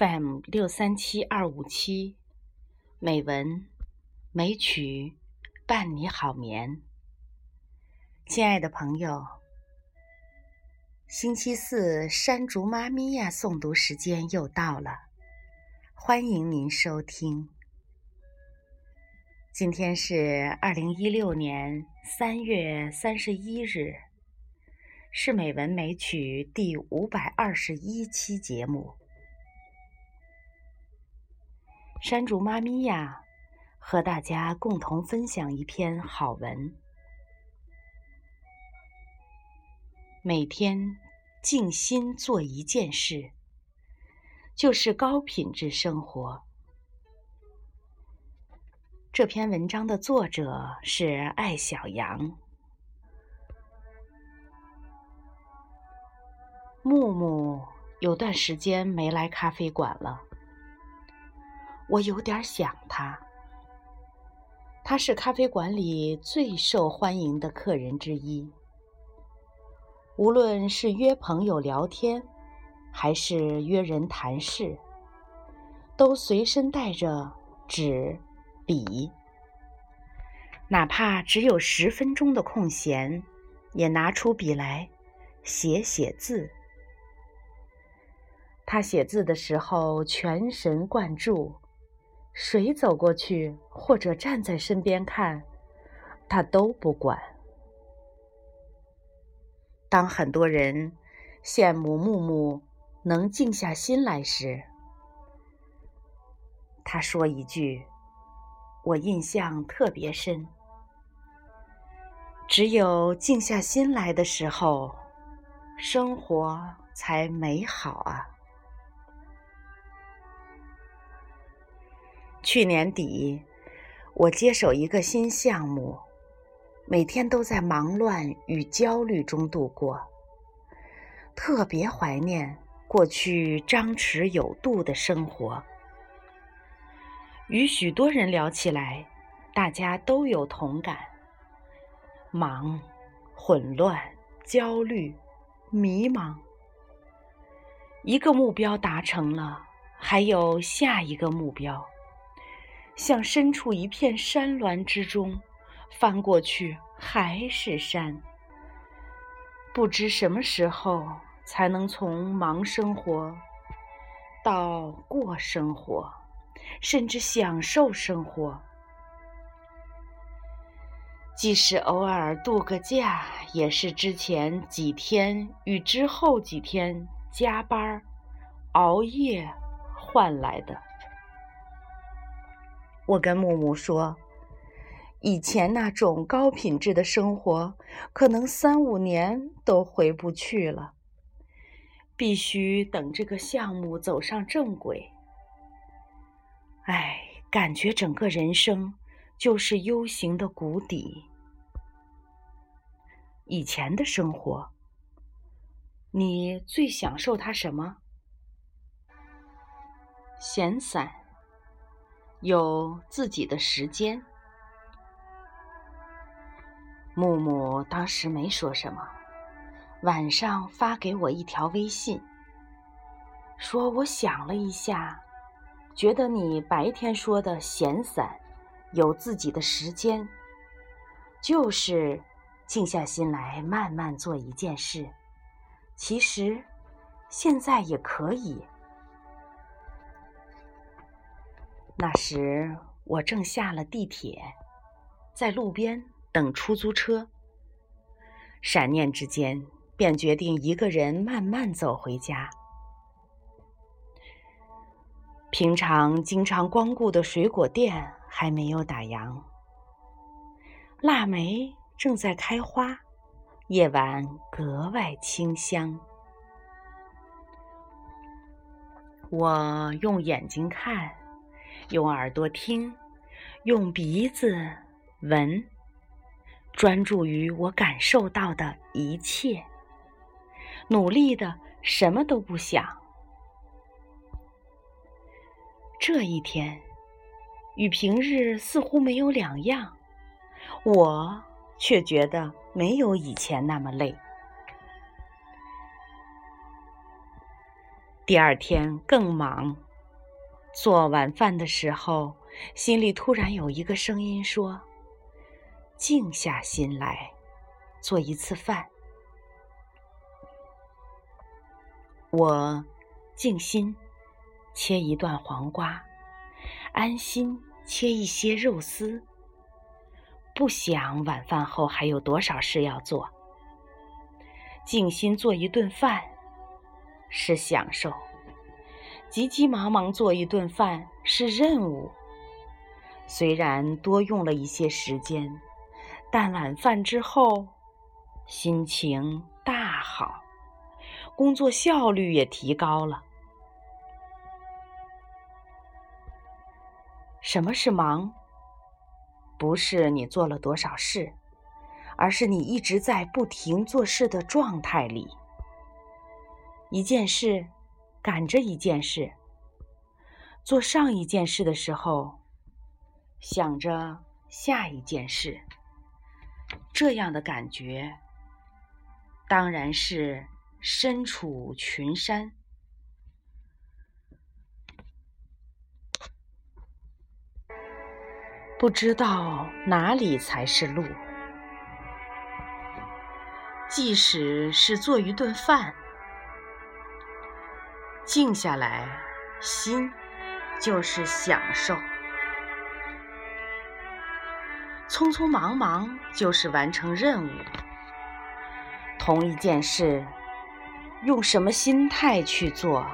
FM 六三七二五七，美文美曲伴你好眠。亲爱的朋友，星期四山竹妈咪呀诵读时间又到了，欢迎您收听。今天是二零一六年三月三十一日，是美文美曲第五百二十一期节目。山竹妈咪呀，和大家共同分享一篇好文。每天静心做一件事，就是高品质生活。这篇文章的作者是艾小羊。木木有段时间没来咖啡馆了。我有点想他。他是咖啡馆里最受欢迎的客人之一。无论是约朋友聊天，还是约人谈事，都随身带着纸、笔。哪怕只有十分钟的空闲，也拿出笔来写写字。他写字的时候全神贯注。谁走过去或者站在身边看，他都不管。当很多人羡慕木木能静下心来时，他说一句，我印象特别深：只有静下心来的时候，生活才美好啊。去年底，我接手一个新项目，每天都在忙乱与焦虑中度过。特别怀念过去张弛有度的生活。与许多人聊起来，大家都有同感：忙、混乱、焦虑、迷茫。一个目标达成了，还有下一个目标。像身处一片山峦之中，翻过去还是山。不知什么时候才能从忙生活到过生活，甚至享受生活。即使偶尔度个假，也是之前几天与之后几天加班、熬夜换来的。我跟木木说，以前那种高品质的生活，可能三五年都回不去了。必须等这个项目走上正轨。唉，感觉整个人生就是 U 型的谷底。以前的生活，你最享受它什么？闲散。有自己的时间。木木当时没说什么，晚上发给我一条微信，说我想了一下，觉得你白天说的闲散，有自己的时间，就是静下心来慢慢做一件事。其实现在也可以。那时我正下了地铁，在路边等出租车。闪念之间，便决定一个人慢慢走回家。平常经常光顾的水果店还没有打烊，腊梅正在开花，夜晚格外清香。我用眼睛看。用耳朵听，用鼻子闻，专注于我感受到的一切，努力的什么都不想。这一天与平日似乎没有两样，我却觉得没有以前那么累。第二天更忙。做晚饭的时候，心里突然有一个声音说：“静下心来，做一次饭。”我静心切一段黄瓜，安心切一些肉丝。不想晚饭后还有多少事要做，静心做一顿饭是享受。急急忙忙做一顿饭是任务，虽然多用了一些时间，但晚饭之后心情大好，工作效率也提高了。什么是忙？不是你做了多少事，而是你一直在不停做事的状态里，一件事。赶着一件事，做上一件事的时候，想着下一件事，这样的感觉，当然是身处群山，不知道哪里才是路。即使是做一顿饭。静下来，心就是享受；匆匆忙忙就是完成任务。同一件事，用什么心态去做，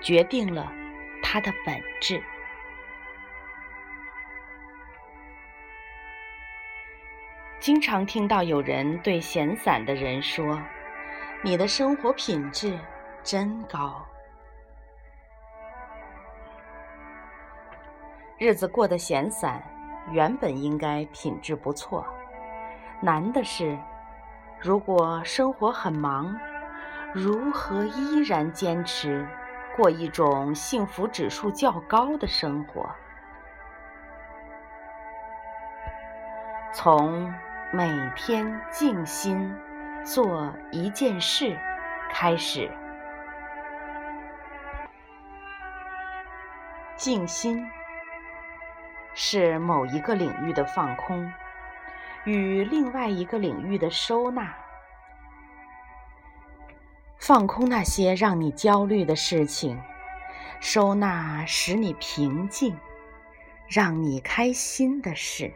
决定了它的本质。经常听到有人对闲散的人说：“你的生活品质真高。”日子过得闲散，原本应该品质不错。难的是，如果生活很忙，如何依然坚持过一种幸福指数较高的生活？从每天静心做一件事开始，静心。是某一个领域的放空，与另外一个领域的收纳。放空那些让你焦虑的事情，收纳使你平静、让你开心的事。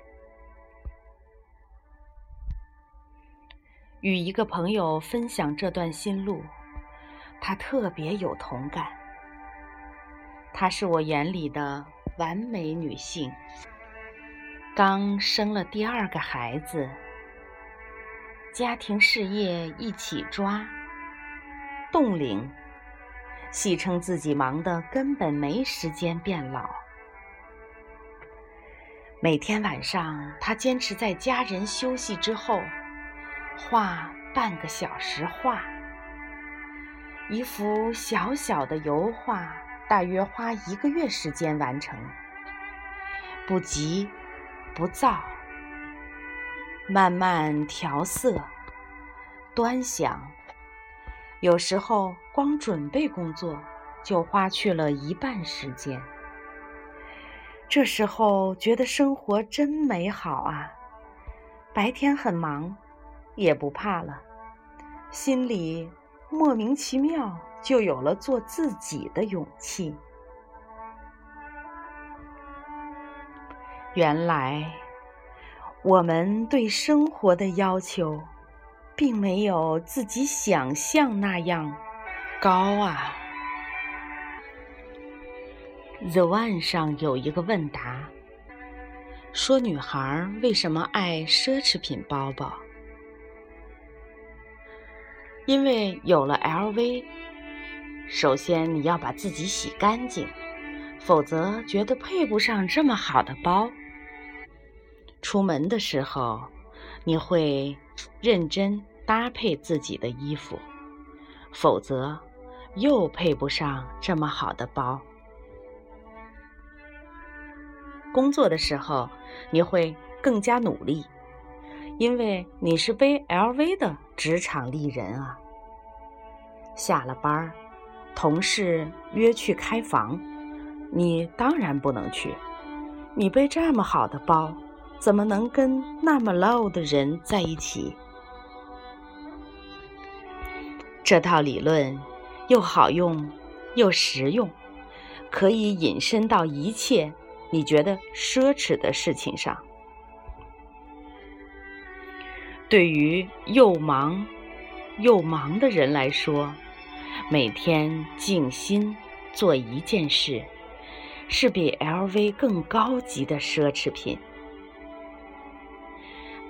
与一个朋友分享这段心路，他特别有同感。他是我眼里的。完美女性刚生了第二个孩子，家庭事业一起抓，冻龄，戏称自己忙得根本没时间变老。每天晚上，她坚持在家人休息之后画半个小时画，一幅小小的油画。大约花一个月时间完成，不急不躁，慢慢调色、端详。有时候光准备工作就花去了一半时间。这时候觉得生活真美好啊！白天很忙，也不怕了，心里莫名其妙。就有了做自己的勇气。原来，我们对生活的要求，并没有自己想象那样高啊！The One 上有一个问答，说女孩为什么爱奢侈品包包？因为有了 LV。首先，你要把自己洗干净，否则觉得配不上这么好的包。出门的时候，你会认真搭配自己的衣服，否则又配不上这么好的包。工作的时候，你会更加努力，因为你是背 LV 的职场丽人啊。下了班儿。同事约去开房，你当然不能去。你背这么好的包，怎么能跟那么 low 的人在一起？这套理论又好用又实用，可以引申到一切你觉得奢侈的事情上。对于又忙又忙的人来说，每天静心做一件事。是比 LV 更高级的奢侈品。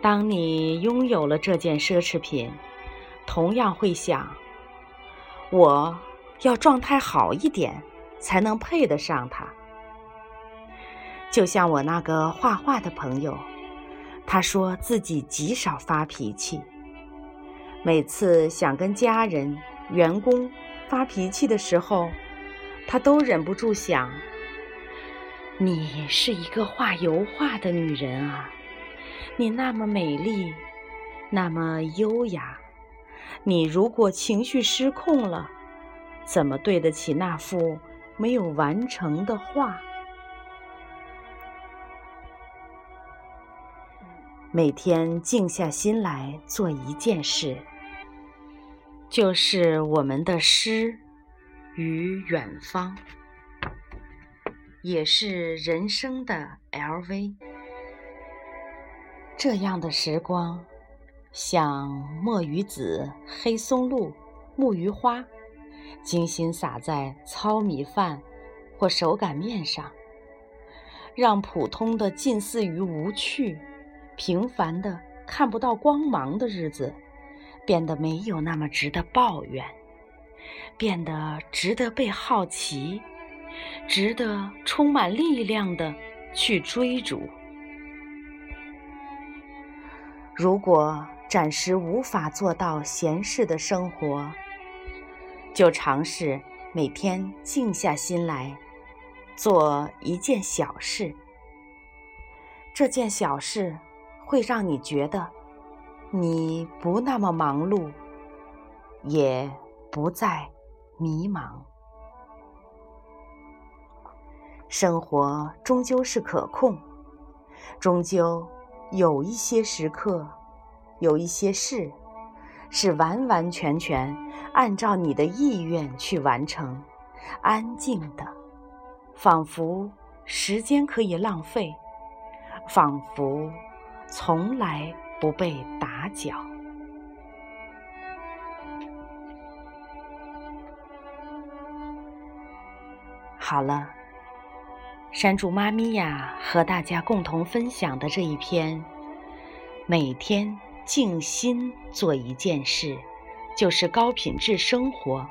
当你拥有了这件奢侈品，同样会想：我要状态好一点，才能配得上它。就像我那个画画的朋友，他说自己极少发脾气，每次想跟家人、员工发脾气的时候，他都忍不住想。你是一个画油画的女人啊，你那么美丽，那么优雅，你如果情绪失控了，怎么对得起那幅没有完成的画？每天静下心来做一件事，就是我们的诗与远方。也是人生的 LV。这样的时光，像墨鱼籽、黑松露、木鱼花，精心撒在糙米饭或手擀面上，让普通的近似于无趣、平凡的看不到光芒的日子，变得没有那么值得抱怨，变得值得被好奇。值得充满力量的去追逐。如果暂时无法做到闲适的生活，就尝试每天静下心来做一件小事。这件小事会让你觉得你不那么忙碌，也不再迷茫。生活终究是可控，终究有一些时刻，有一些事，是完完全全按照你的意愿去完成，安静的，仿佛时间可以浪费，仿佛从来不被打搅。好了。山竹妈咪呀，和大家共同分享的这一篇，每天静心做一件事，就是高品质生活。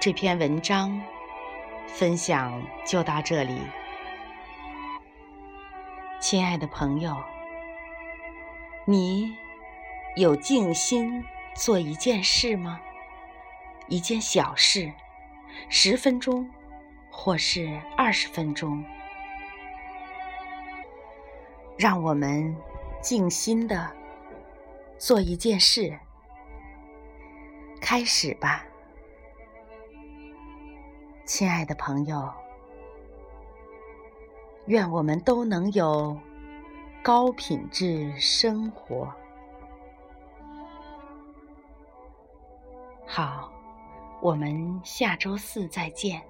这篇文章分享就到这里，亲爱的朋友，你有静心做一件事吗？一件小事，十分钟。或是二十分钟，让我们静心的做一件事，开始吧，亲爱的朋友。愿我们都能有高品质生活。好，我们下周四再见。